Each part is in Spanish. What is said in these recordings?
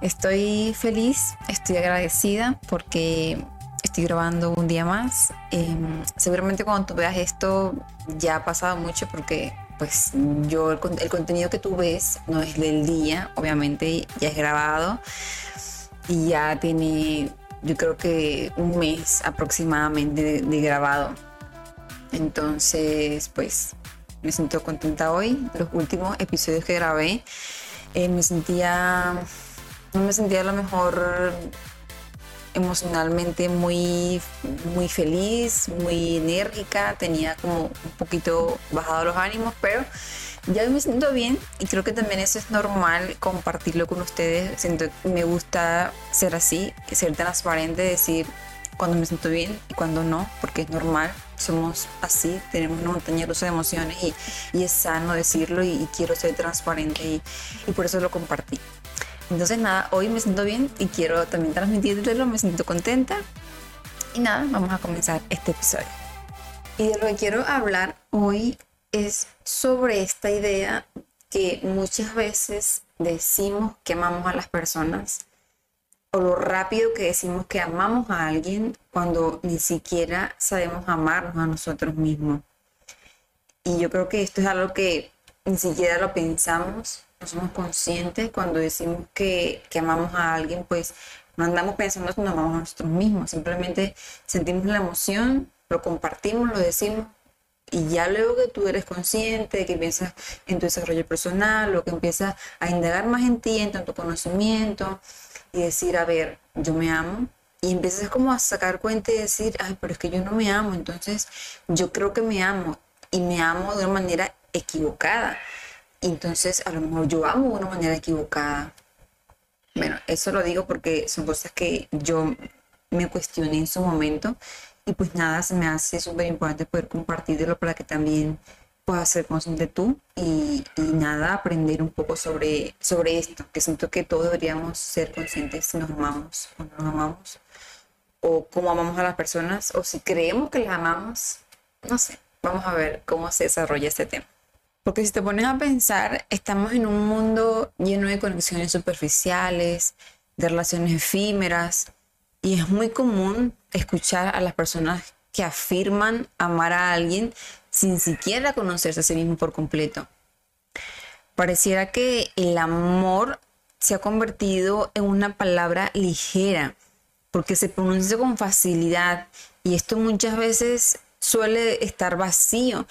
Estoy feliz, estoy agradecida porque estoy grabando un día más. Em, seguramente cuando tú veas esto ya ha pasado mucho porque pues yo el, contenido que tú ves no es del día, obviamente ya es grabado y ya tiene yo creo que un mes aproximadamente de, grabado. Entonces pues me siento contenta hoy. Los últimos episodios que grabé eh, me sentía, me sentía a lo mejor emocionalmente muy, muy feliz, muy enérgica, tenía como un poquito bajado los ánimos, pero ya me siento bien y creo que también eso es normal compartirlo con ustedes. Siento me gusta ser así, ser transparente, decir cuando me siento bien y cuando no, porque es normal, somos así, tenemos una montaña rusa de emociones y, y es sano decirlo y, quiero ser transparente y, y por eso lo compartí. Entonces nada, hoy me siento bien y quiero también transmitirlo, me siento contenta. Y nada, vamos a comenzar este episodio. Y de lo que quiero hablar hoy es sobre esta idea que muchas veces decimos que amamos a las personas o lo rápido que decimos que amamos a alguien cuando ni siquiera sabemos amarnos a nosotros mismos. Y yo creo que esto es algo que ni siquiera lo pensamos no somos conscientes cuando decimos que, que amamos a alguien, pues no andamos pensando que nos amamos a nosotros mismos, simplemente sentimos la emoción, lo compartimos, lo decimos y ya luego que tú eres consciente, que piensas en tu desarrollo personal, lo que empiezas a indagar más en ti, en tu conocimiento y decir, a ver, yo me amo. Y empiezas como a sacar cuenta y decir, ay, pero es que yo no me amo, entonces yo creo que me amo y me amo de una manera equivocada. Entonces, a lo mejor yo amo de una manera equivocada. Bueno, eso lo digo porque son cosas que yo me cuestioné en su momento y pues nada, se me hace súper importante poder compartirlo para que también puedas ser consciente tú y, y, nada, aprender un poco sobre, sobre esto, que siento que todos deberíamos ser conscientes si nos amamos o no nos amamos, o cómo amamos a las personas, o si creemos que las amamos, no sé, vamos a ver cómo se desarrolla este tema. Porque si te pones a pensar, estamos en un mundo lleno de conexiones superficiales, de relaciones efímeras, y es muy común escuchar a las personas que afirman amar a alguien sin siquiera conocerse a sí mismo por completo. Pareciera que el amor se ha convertido en una palabra ligera, porque se pronuncia con facilidad y esto muchas veces suele estar vacío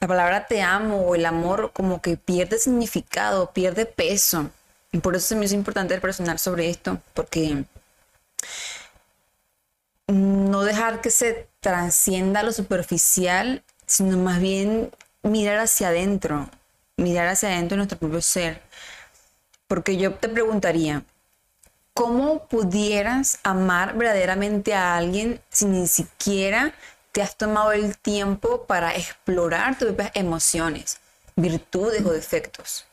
la palabra te amo o el amor como que pierde significado, pierde peso. Y por eso se me hizo importante reflexionar sobre esto, porque no dejar que se transcienda lo superficial, sino más bien mirar hacia adentro, mirar hacia adentro de nuestro propio ser. Porque yo te preguntaría, ¿cómo pudieras amar verdaderamente a alguien si ni siquiera te has tomado el tiempo para explorar tus propias emociones, virtudes o defectos.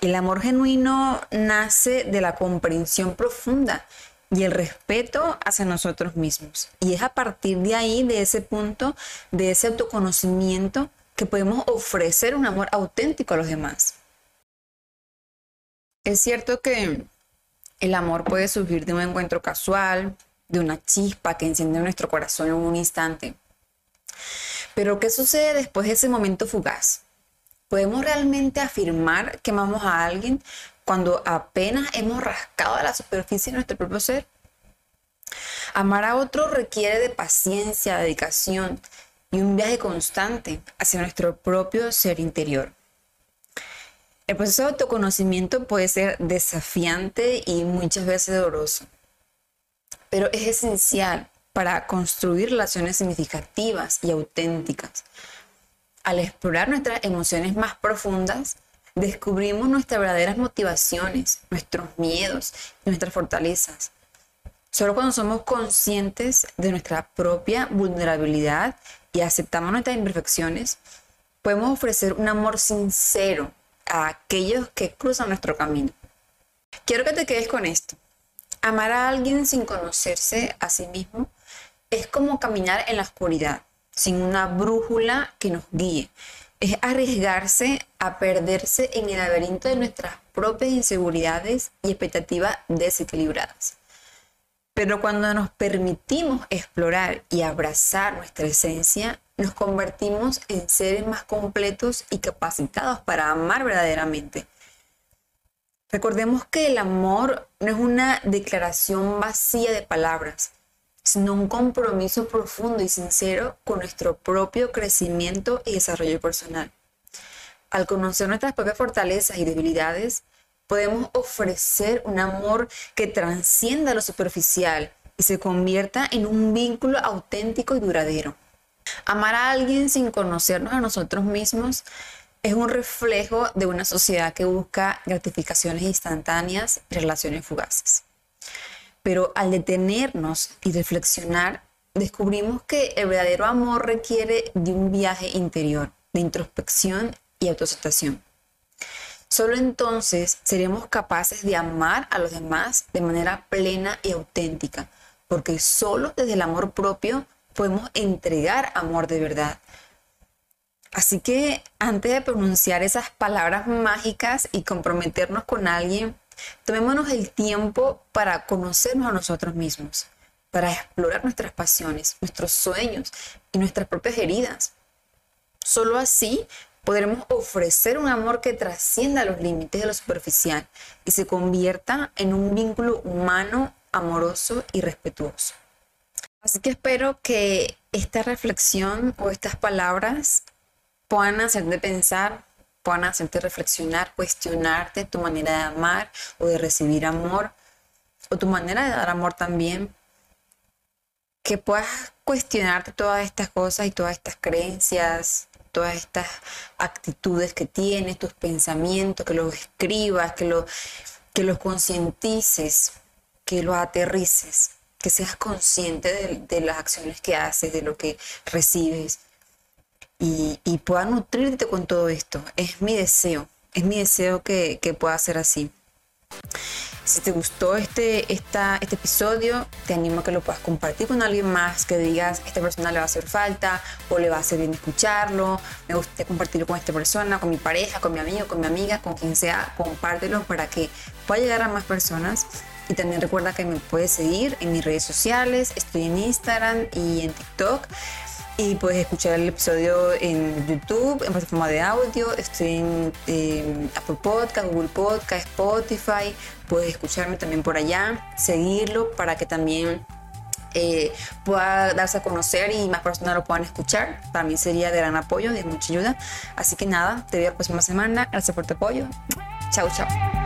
El amor genuino nace de la comprensión profunda y el respeto hacia nosotros mismos. Y es a partir de ahí, de ese punto, de ese autoconocimiento, que podemos ofrecer un amor auténtico a los demás. Es cierto que el amor puede surgir de un encuentro casual, de una chispa que enciende nuestro corazón en un instante. Pero ¿qué sucede después de ese momento fugaz? ¿Podemos realmente afirmar que amamos a alguien cuando apenas hemos rascado a la superficie de nuestro propio ser? Amar a otro requiere de paciencia, dedicación y un viaje constante hacia nuestro propio ser interior. El proceso de autoconocimiento puede ser desafiante y muchas veces doloroso, pero es esencial para construir relaciones significativas y auténticas. Al explorar nuestras emociones más profundas, descubrimos nuestras verdaderas motivaciones, nuestros miedos y nuestras fortalezas. Solo cuando somos conscientes de nuestra propia vulnerabilidad y aceptamos nuestras imperfecciones, podemos ofrecer un amor sincero a aquellos que cruzan nuestro camino. Quiero que te quedes con esto. Amar a alguien sin conocerse a sí mismo es como caminar en la oscuridad, sin una brújula que nos guíe. Es arriesgarse a perderse en el laberinto de nuestras propias inseguridades y expectativas desequilibradas. Pero cuando nos permitimos explorar y abrazar nuestra esencia, nos convertimos en seres más completos y capacitados para amar verdaderamente. Recordemos que el amor no es una declaración vacía de palabras, sino un compromiso profundo y sincero con nuestro propio crecimiento y desarrollo personal. Al conocer nuestras propias fortalezas y debilidades, podemos ofrecer un amor que transcienda lo superficial y se convierta en un vínculo auténtico y duradero. Amar a alguien sin conocernos a nosotros mismos es un reflejo de una sociedad que busca gratificaciones instantáneas y relaciones fugaces. Pero al detenernos y reflexionar, descubrimos que el verdadero amor requiere de un viaje interior, de introspección y autoaceptación. Solo entonces seremos capaces de amar a los demás de manera plena y auténtica, porque solo desde el amor propio podemos entregar amor de verdad. Así que antes de pronunciar esas palabras mágicas y comprometernos con alguien, tomémonos el tiempo para conocernos a nosotros mismos, para explorar nuestras pasiones, nuestros sueños y nuestras propias heridas. Solo así podremos ofrecer un amor que trascienda los límites de lo superficial y se convierta en un vínculo humano, amoroso y respetuoso. Así que espero que esta reflexión o estas palabras puedan hacerte pensar, puedan hacerte reflexionar, cuestionarte tu manera de amar o de recibir amor o tu manera de dar amor también. Que puedas cuestionarte todas estas cosas y todas estas creencias, todas estas actitudes que tienes, tus pensamientos, que los escribas, que, que los concientices, que los aterrices, que seas consciente de, las acciones que haces, de lo que recibes y, y nutrirte con todo esto. Es mi deseo, es mi deseo que, que pueda ser así. Si te gustó este, esta, este episodio, te animo a que lo puedas compartir con alguien más, que digas, esta persona le va a hacer falta o le va a hacer bien escucharlo, me gusta compartirlo con esta persona, con mi pareja, con mi amigo, con mi amiga, con quien sea, compártelo para que pueda llegar a más personas. Y también recuerda que me puedes seguir en mis redes sociales, estoy en Instagram y en TikTok y puedes escuchar el episodio en YouTube, en plataforma de audio. Estoy en Apple Podcast, Google Podcast, Spotify. Puedes escucharme también por allá, seguirlo para que también eh, pueda darse a conocer y más personas lo puedan escuchar. Para mí sería de gran apoyo, de mucha ayuda. Así que nada, te veo la próxima semana. Gracias por tu apoyo. Chao, chao.